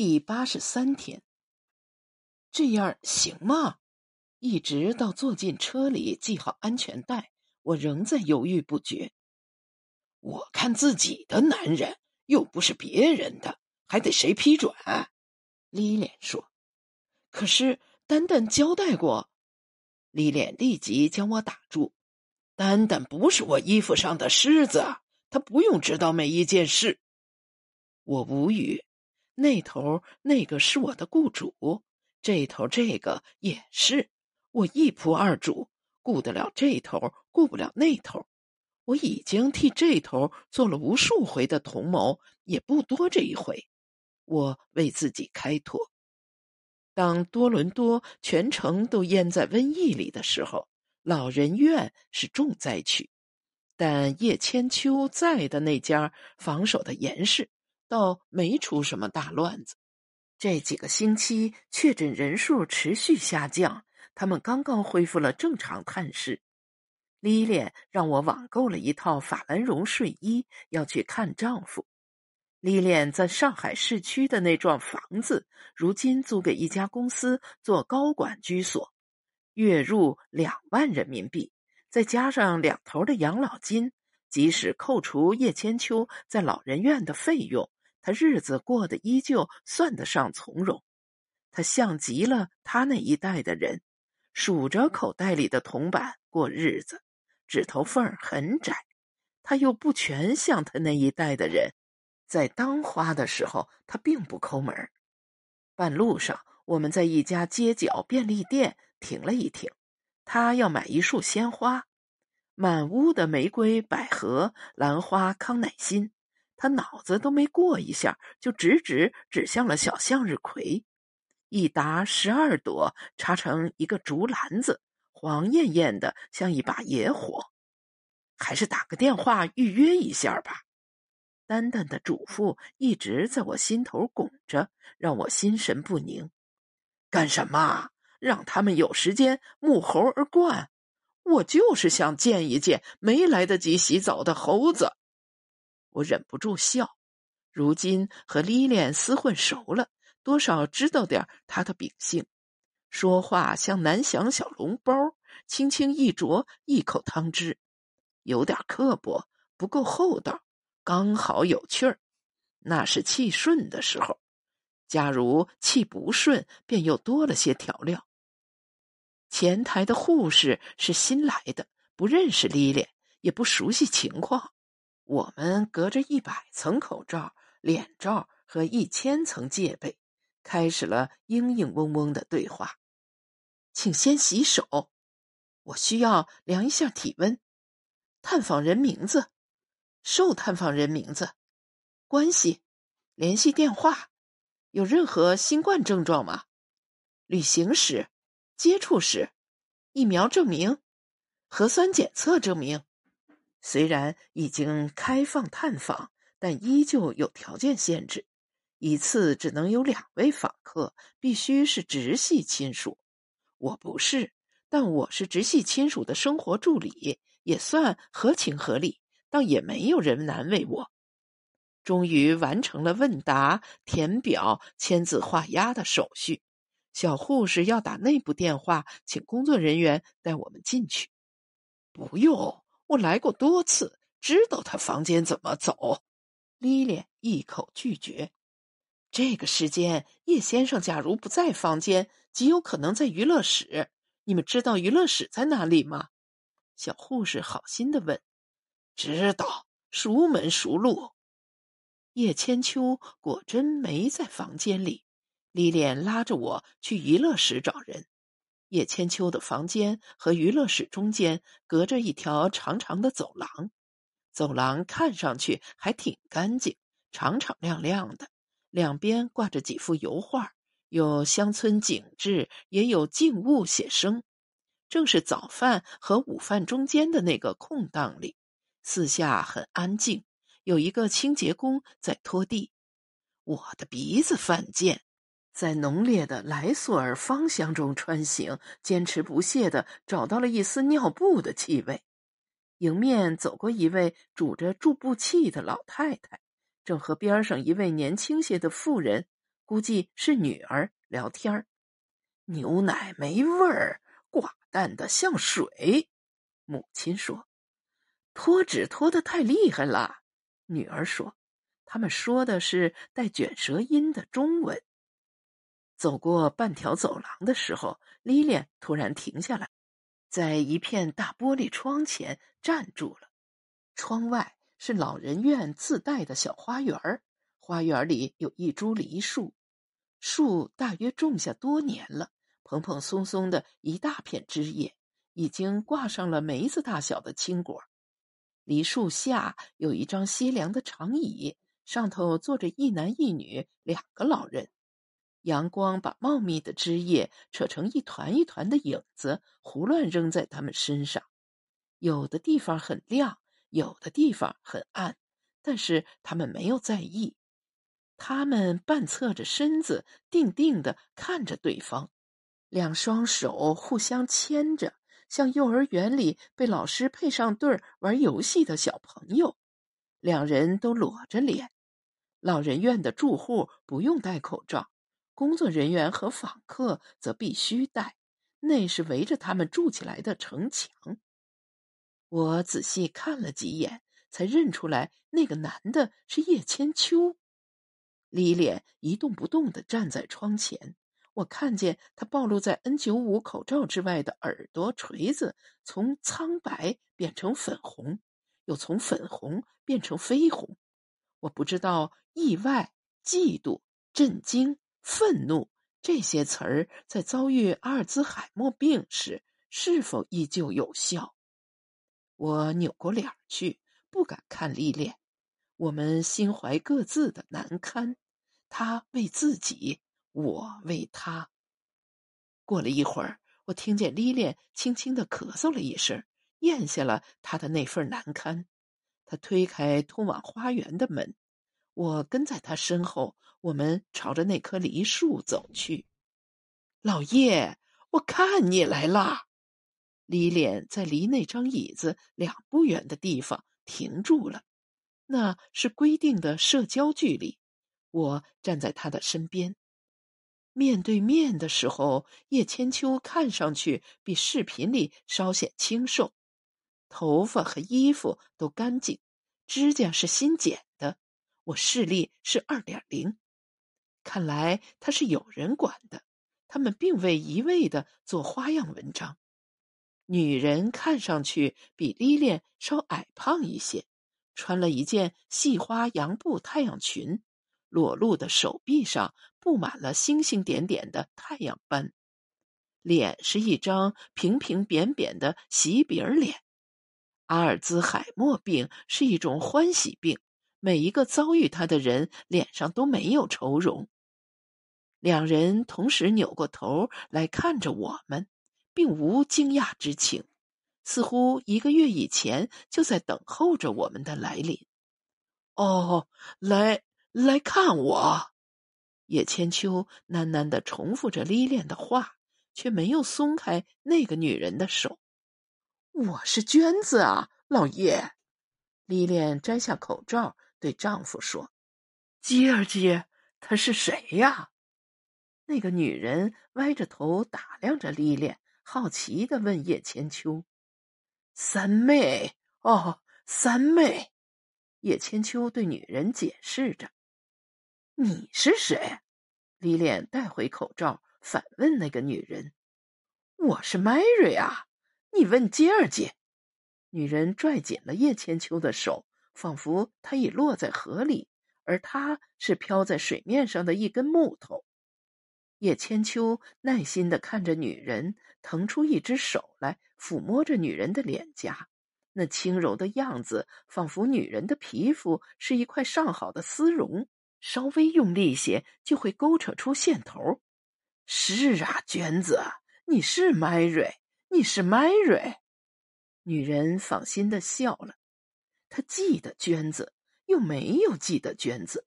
第八十三天，这样行吗？一直到坐进车里系好安全带，我仍在犹豫不决。我看自己的男人，又不是别人的，还得谁批准？李脸说。可是丹丹交代过。李脸立即将我打住。丹丹不是我衣服上的虱子，他不用知道每一件事。我无语。那头那个是我的雇主，这头这个也是，我一仆二主，顾得了这头，顾不了那头。我已经替这头做了无数回的同谋，也不多这一回。我为自己开脱。当多伦多全城都淹在瘟疫里的时候，老人院是重灾区，但叶千秋在的那家防守的严实。倒没出什么大乱子，这几个星期确诊人数持续下降，他们刚刚恢复了正常探视。莉莲让我网购了一套法兰绒睡衣，要去看丈夫。莉莲在上海市区的那幢房子，如今租给一家公司做高管居所，月入两万人民币，再加上两头的养老金，即使扣除叶千秋在老人院的费用。他日子过得依旧算得上从容，他像极了他那一代的人，数着口袋里的铜板过日子，指头缝很窄。他又不全像他那一代的人，在当花的时候，他并不抠门。半路上，我们在一家街角便利店停了一停，他要买一束鲜花，满屋的玫瑰、百合、兰花、康乃馨。他脑子都没过一下，就直直指向了小向日葵，一沓十二朵插成一个竹篮子，黄艳艳的，像一把野火。还是打个电话预约一下吧。丹丹的嘱咐一直在我心头拱着，让我心神不宁。干什么？让他们有时间沐猴而冠？我就是想见一见没来得及洗澡的猴子。我忍不住笑，如今和莉莲厮混熟了，多少知道点她的秉性，说话像南翔小笼包，轻轻一啄一口汤汁，有点刻薄，不够厚道，刚好有趣儿。那是气顺的时候，假如气不顺，便又多了些调料。前台的护士是新来的，不认识莉莲，也不熟悉情况。我们隔着一百层口罩、脸罩和一千层戒备，开始了嘤嘤嗡嗡的对话。请先洗手，我需要量一下体温。探访人名字，受探访人名字，关系，联系电话，有任何新冠症状吗？旅行史、接触史、疫苗证明、核酸检测证明。虽然已经开放探访，但依旧有条件限制，一次只能有两位访客，必须是直系亲属。我不是，但我是直系亲属的生活助理，也算合情合理，倒也没有人难为我。终于完成了问答、填表、签字画押的手续，小护士要打内部电话，请工作人员带我们进去。不用。我来过多次，知道他房间怎么走。莉莲一口拒绝。这个时间，叶先生假如不在房间，极有可能在娱乐室。你们知道娱乐室在哪里吗？小护士好心的问。知道，熟门熟路。叶千秋果真没在房间里。莉莲拉着我去娱乐室找人。叶千秋的房间和娱乐室中间隔着一条长长的走廊，走廊看上去还挺干净，敞敞亮亮的。两边挂着几幅油画，有乡村景致，也有静物写生。正是早饭和午饭中间的那个空档里，四下很安静，有一个清洁工在拖地。我的鼻子犯贱。在浓烈的莱索尔芳香中穿行，坚持不懈的找到了一丝尿布的气味。迎面走过一位拄着助步器的老太太，正和边上一位年轻些的妇人估计是女儿聊天儿。牛奶没味儿，寡淡的像水。母亲说：“拖纸拖得太厉害了。”女儿说：“他们说的是带卷舌音的中文。”走过半条走廊的时候，莉莲突然停下来，在一片大玻璃窗前站住了。窗外是老人院自带的小花园花园里有一株梨树，树大约种下多年了。蓬蓬松松的一大片枝叶，已经挂上了梅子大小的青果。梨树下有一张歇凉的长椅，上头坐着一男一女两个老人。阳光把茂密的枝叶扯成一团一团的影子，胡乱扔在他们身上。有的地方很亮，有的地方很暗，但是他们没有在意。他们半侧着身子，定定的看着对方。两双手互相牵着，像幼儿园里被老师配上对儿玩游戏的小朋友。两人都裸着脸。老人院的住户不用戴口罩，工作人员和访客则必须戴。那是围着他们筑起来的城墙。我仔细看了几眼，才认出来那个男的是叶千秋。李脸一动不动地站在窗前。我看见他暴露在 N 九五口罩之外的耳朵锤子从苍白变成粉红，又从粉红变成绯红。我不知道意外、嫉妒、震惊、愤怒这些词儿在遭遇阿尔兹海默病时是否依旧有效。我扭过脸去，不敢看历练。我们心怀各自的难堪，他为自己。我为他。过了一会儿，我听见莉莲轻轻的咳嗽了一声，咽下了他的那份难堪。他推开通往花园的门，我跟在他身后。我们朝着那棵梨树走去。老叶，我看你来啦！李脸在离那张椅子两步远的地方停住了，那是规定的社交距离。我站在他的身边。面对面的时候，叶千秋看上去比视频里稍显清瘦，头发和衣服都干净，指甲是新剪。我视力是二点零，看来他是有人管的。他们并未一味的做花样文章。女人看上去比莉莲稍矮胖一些，穿了一件细花洋布太阳裙。裸露的手臂上布满了星星点点的太阳斑，脸是一张平平扁扁的喜饼脸。阿尔兹海默病是一种欢喜病，每一个遭遇他的人脸上都没有愁容。两人同时扭过头来看着我们，并无惊讶之情，似乎一个月以前就在等候着我们的来临。哦，来。来看我，叶千秋喃喃的重复着莉莲的话，却没有松开那个女人的手。我是娟子啊，老爷。莉莲摘下口罩，对丈夫说：“吉儿姐，她是谁呀？”那个女人歪着头打量着莉莲，好奇的问叶千秋：“三妹哦，三妹。”叶千秋对女人解释着。你是谁？李莲带回口罩，反问那个女人：“我是 Mary 啊，你问杰儿姐。”女人拽紧了叶千秋的手，仿佛他已落在河里，而他是漂在水面上的一根木头。叶千秋耐心的看着女人，腾出一只手来抚摸着女人的脸颊，那轻柔的样子，仿佛女人的皮肤是一块上好的丝绒。稍微用力些，就会勾扯出线头。是啊，娟子，你是 Mary，，你是 Mary。女人放心的笑了。他记得娟子，又没有记得娟子。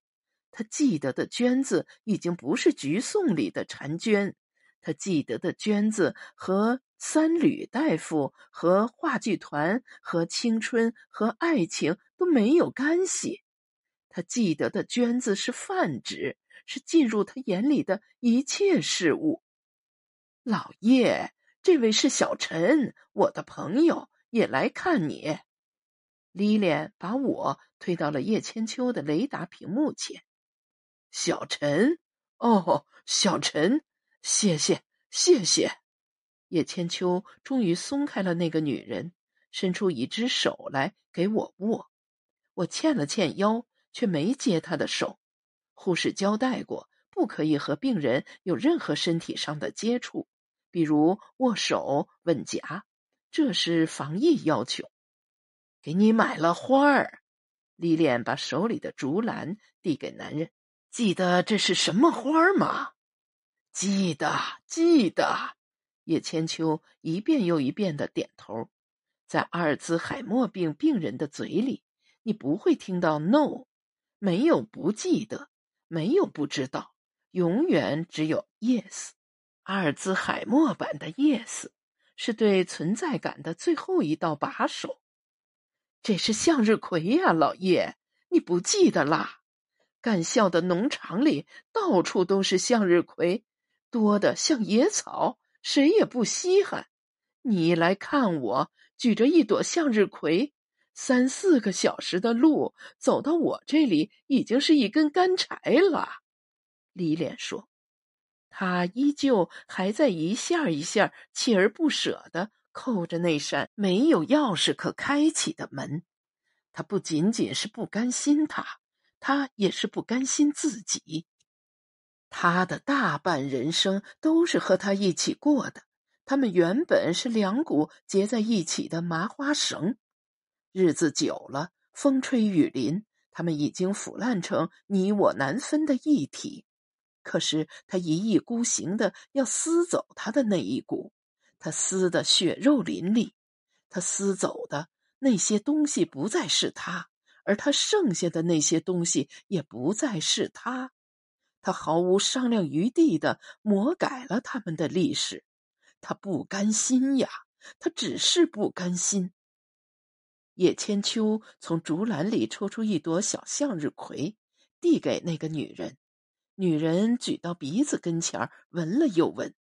他记得的娟子，已经不是菊颂里的婵娟。他记得的娟子，和三吕大夫、和话剧团、和青春、和爱情都没有干系。他记得的娟子是泛指，是进入他眼里的一切事物。老爷，这位是小陈，我的朋友，也来看你。李莲把我推到了叶千秋的雷达屏幕前。小陈，哦，小陈，谢谢，谢谢。叶千秋终于松开了那个女人，伸出一只手来给我握。我欠了欠腰，却没接她的手。护士交代过，不可以和病人有任何身体上的接触，比如握手、吻颊，这是防疫要求。给你买了花儿，李莲把手里的竹篮递给男人。记得这是什么花吗？记得，记得。叶千秋一遍又一遍的点头。在阿尔兹海默病病人的嘴里，你不会听到 “no”，没有不记得，没有不知道，永远只有 “yes”。阿尔兹海默版的 “yes” 是对存在感的最后一道把手。这是向日葵呀，老叶，你不记得啦？干校的农场里到处都是向日葵，多的像野草，谁也不稀罕。你来看我，举着一朵向日葵，三四个小时的路走到我这里，已经是一根干柴了。李莲说，他依旧还在一下一下锲而不舍的。扣着那扇没有钥匙可开启的门，他不仅仅是不甘心，他，他也是不甘心自己。他的大半人生都是和他一起过的，他们原本是两股结在一起的麻花绳，日子久了，风吹雨淋，他们已经腐烂成你我难分的一体。可是他一意孤行的要撕走他的那一股。他撕得血肉淋漓，他撕走的那些东西不再是他，而他剩下的那些东西也不再是他。他毫无商量余地的魔改了他们的历史。他不甘心呀，他只是不甘心。叶千秋从竹篮里抽出一朵小向日葵，递给那个女人。女人举到鼻子跟前闻了又闻，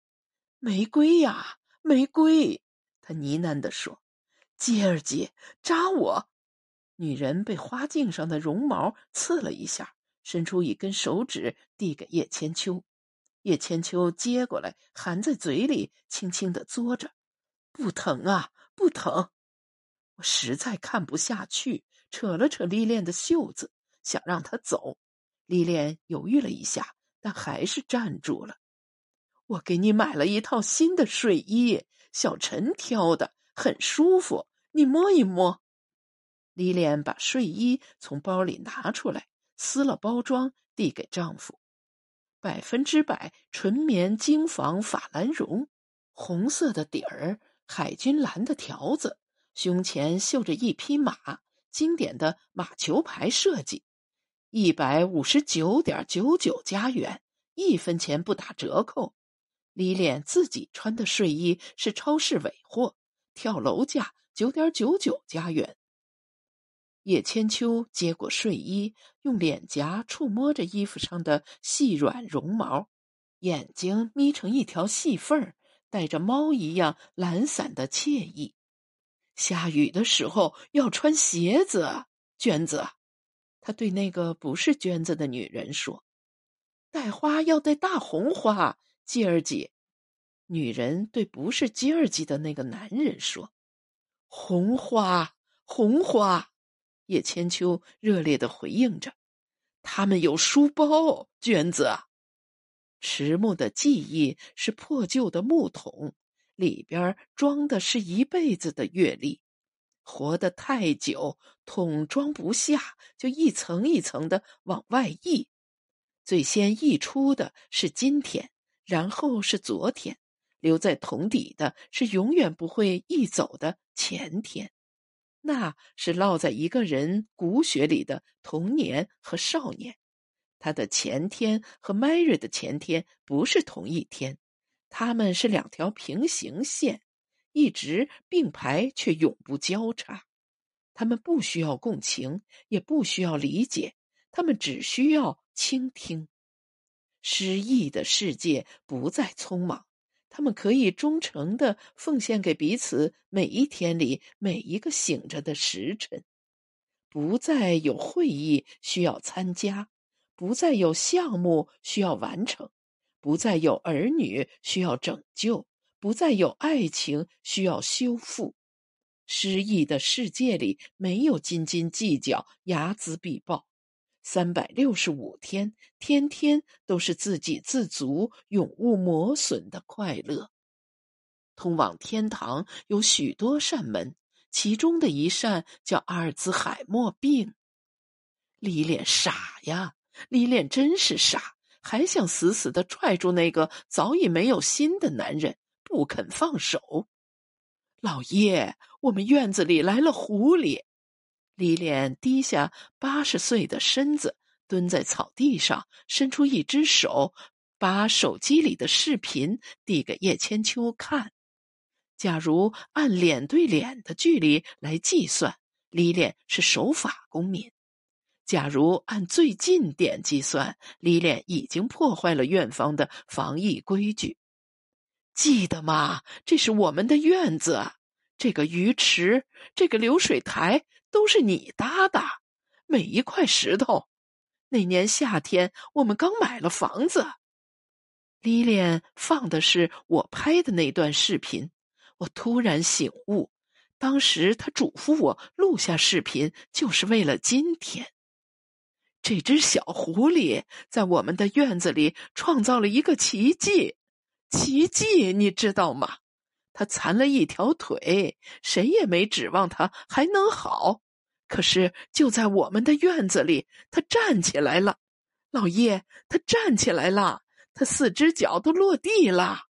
玫瑰呀。玫瑰，他呢喃地说：“吉儿姐，扎我！”女人被花茎上的绒毛刺了一下，伸出一根手指递给叶千秋。叶千秋接过来，含在嘴里，轻轻的嘬着。不疼啊，不疼！我实在看不下去，扯了扯丽莲的袖子，想让她走。丽莲犹豫了一下，但还是站住了。我给你买了一套新的睡衣，小陈挑的，很舒服。你摸一摸。李莲把睡衣从包里拿出来，撕了包装，递给丈夫。百分之百纯棉精纺法兰绒，红色的底儿，海军蓝的条子，胸前绣着一匹马，经典的马球牌设计，一百五十九点九九加元，一分钱不打折扣。李莲自己穿的睡衣是超市尾货，跳楼价九点九九加元。叶千秋接过睡衣，用脸颊触摸着衣服上的细软绒毛，眼睛眯成一条细缝儿，带着猫一样懒散的惬意。下雨的时候要穿鞋子，娟子。他对那个不是娟子的女人说：“带花要带大红花。”吉尔吉，女人对不是吉尔吉的那个男人说：“红花，红花。”叶千秋热烈的回应着：“他们有书包，娟子。迟暮的记忆是破旧的木桶，里边装的是一辈子的阅历。活得太久，桶装不下，就一层一层的往外溢。最先溢出的是今天。”然后是昨天，留在桶底的是永远不会溢走的前天，那是烙在一个人骨血里的童年和少年。他的前天和 Mary 的前天不是同一天，他们是两条平行线，一直并排却永不交叉。他们不需要共情，也不需要理解，他们只需要倾听。失意的世界不再匆忙，他们可以忠诚的奉献给彼此每一天里每一个醒着的时辰。不再有会议需要参加，不再有项目需要完成，不再有儿女需要拯救，不再有爱情需要修复。失意的世界里没有斤斤计较、睚眦必报。三百六十五天，天天都是自给自足、永无磨损的快乐。通往天堂有许多扇门，其中的一扇叫阿尔兹海默病。李脸傻呀，李脸真是傻，还想死死的拽住那个早已没有心的男人，不肯放手。老爷，我们院子里来了狐狸。李脸低下八十岁的身子，蹲在草地上，伸出一只手，把手机里的视频递给叶千秋看。假如按脸对脸的距离来计算，李脸是守法公民；假如按最近点计算，李脸已经破坏了院方的防疫规矩。记得吗？这是我们的院子，这个鱼池，这个流水台。都是你搭的，每一块石头。那年夏天，我们刚买了房子。李莲放的是我拍的那段视频，我突然醒悟，当时他嘱咐我录下视频，就是为了今天。这只小狐狸在我们的院子里创造了一个奇迹，奇迹，你知道吗？他残了一条腿，谁也没指望他还能好。可是就在我们的院子里，他站起来了，老爷，他站起来了，他四只脚都落地了。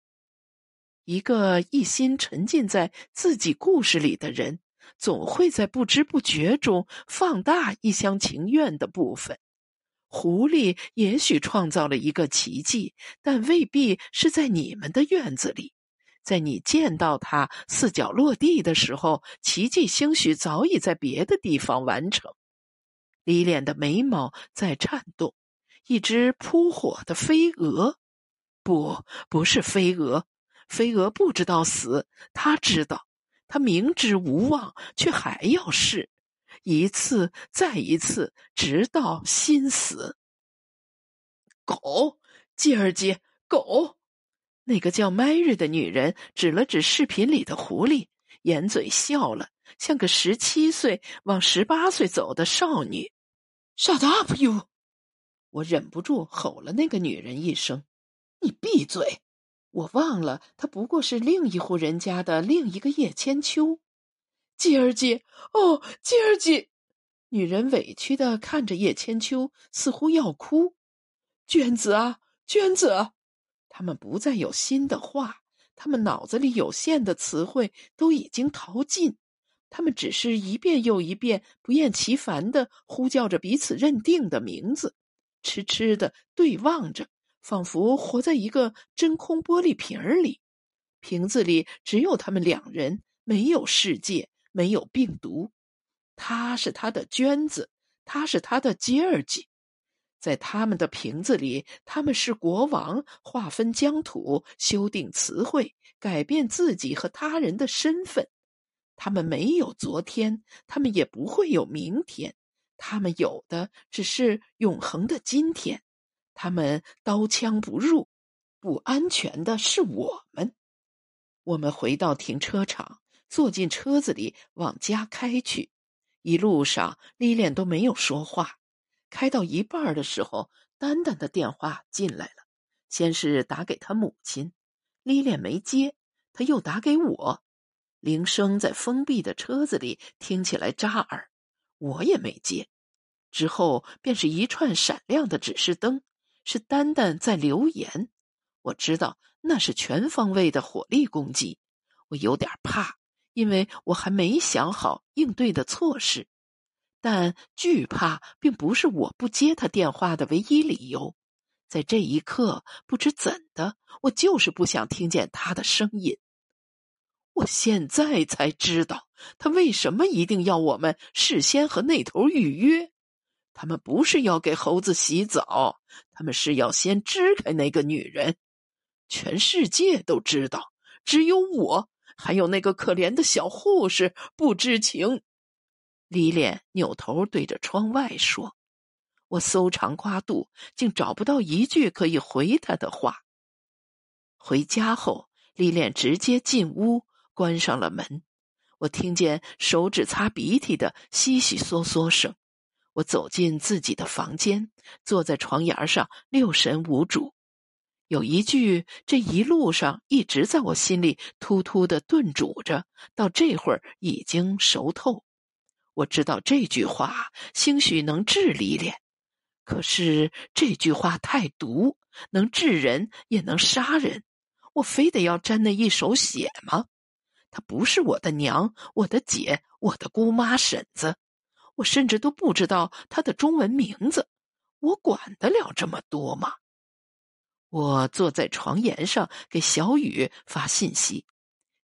一个一心沉浸在自己故事里的人，总会在不知不觉中放大一厢情愿的部分。狐狸也许创造了一个奇迹，但未必是在你们的院子里。在你见到他四脚落地的时候，奇迹兴许早已在别的地方完成。李脸的眉毛在颤动。一只扑火的飞蛾，不，不是飞蛾。飞蛾不知道死，他知道，他明知无望，却还要试，一次再一次，直到心死。狗，吉尔吉，狗。那个叫 Mary 的女人指了指视频里的狐狸，掩嘴笑了，像个十七岁往十八岁走的少女。“Shut up, you！” 我忍不住吼了那个女人一声：“你闭嘴！”我忘了，她不过是另一户人家的另一个叶千秋。吉儿姐，哦，吉儿姐！女人委屈的看着叶千秋，似乎要哭。娟子啊，娟子！他们不再有新的话，他们脑子里有限的词汇都已经淘尽，他们只是一遍又一遍不厌其烦的呼叫着彼此认定的名字，痴痴的对望着，仿佛活在一个真空玻璃瓶里，瓶子里只有他们两人，没有世界，没有病毒。他是他的娟子，他是他的吉尔吉。在他们的瓶子里，他们是国王，划分疆土，修订词汇，改变自己和他人的身份。他们没有昨天，他们也不会有明天，他们有的只是永恒的今天。他们刀枪不入，不安全的是我们。我们回到停车场，坐进车子里，往家开去。一路上，丽莲都没有说话。开到一半的时候，丹丹的电话进来了。先是打给他母亲，丽莲没接，他又打给我，铃声在封闭的车子里听起来扎耳，我也没接。之后便是一串闪亮的指示灯，是丹丹在留言。我知道那是全方位的火力攻击，我有点怕，因为我还没想好应对的措施。但惧怕并不是我不接他电话的唯一理由。在这一刻，不知怎的，我就是不想听见他的声音。我现在才知道，他为什么一定要我们事先和那头预约。他们不是要给猴子洗澡，他们是要先支开那个女人。全世界都知道，只有我还有那个可怜的小护士不知情。李脸扭头对着窗外说：“我搜肠刮肚，竟找不到一句可以回他的话。”回家后，李脸直接进屋，关上了门。我听见手指擦鼻涕的悉悉嗦嗦声。我走进自己的房间，坐在床沿上，六神无主。有一句，这一路上一直在我心里突突的炖煮着，到这会儿已经熟透。我知道这句话兴许能治李莲，可是这句话太毒，能治人也能杀人。我非得要沾那一手血吗？她不是我的娘，我的姐，我的姑妈婶子。我甚至都不知道他的中文名字，我管得了这么多吗？我坐在床沿上给小雨发信息，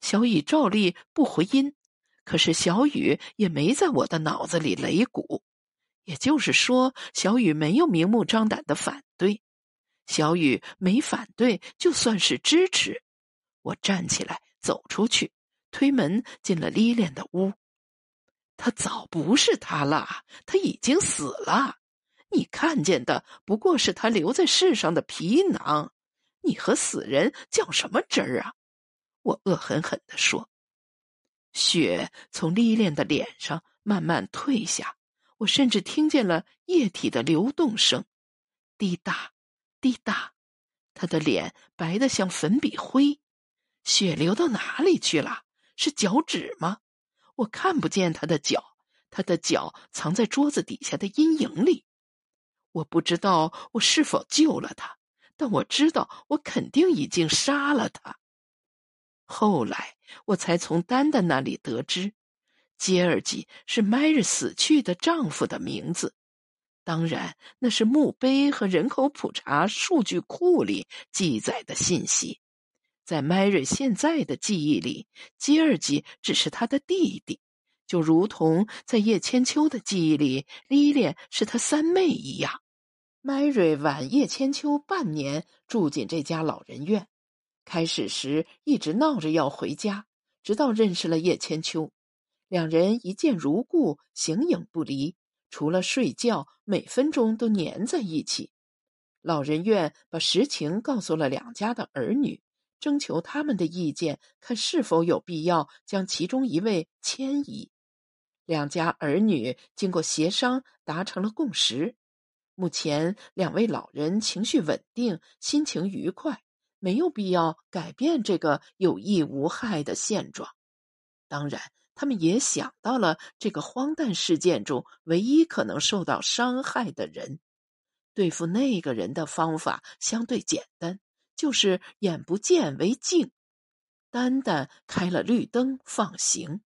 小雨照例不回音，可是小雨也没在我的脑子里擂鼓，也就是说，小雨没有明目张胆的反对，小雨没反对就算是支持。我站起来走出去，推门进了丽莲的屋。他早不是他了，他已经死了。你看见的不过是他留在世上的皮囊。你和死人较什么真儿啊？我恶狠狠地说。血从丽莲的脸上慢慢退下，我甚至听见了液体的流动声，滴答，滴答。他的脸白得像粉笔灰。血流到哪里去了？是脚趾吗？我看不见他的脚，他的脚藏在桌子底下的阴影里。我不知道我是否救了他，但我知道我肯定已经杀了他。后来我才从丹丹那里得知，杰尔吉是迈瑞死去的丈夫的名字。当然，那是墓碑和人口普查数据库里记载的信息。在迈瑞现在的记忆里，吉尔吉只是他的弟弟，就如同在叶千秋的记忆里，莉莲是他三妹一样。迈瑞晚叶千秋半年住进这家老人院，开始时一直闹着要回家，直到认识了叶千秋，两人一见如故，形影不离，除了睡觉，每分钟都黏在一起。老人院把实情告诉了两家的儿女。征求他们的意见，看是否有必要将其中一位迁移。两家儿女经过协商，达成了共识。目前两位老人情绪稳定，心情愉快，没有必要改变这个有益无害的现状。当然，他们也想到了这个荒诞事件中唯一可能受到伤害的人。对付那个人的方法相对简单。就是眼不见为净，丹丹开了绿灯放行。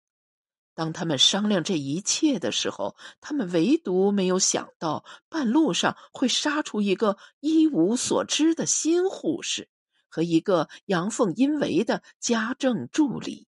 当他们商量这一切的时候，他们唯独没有想到半路上会杀出一个一无所知的新护士和一个阳奉阴违的家政助理。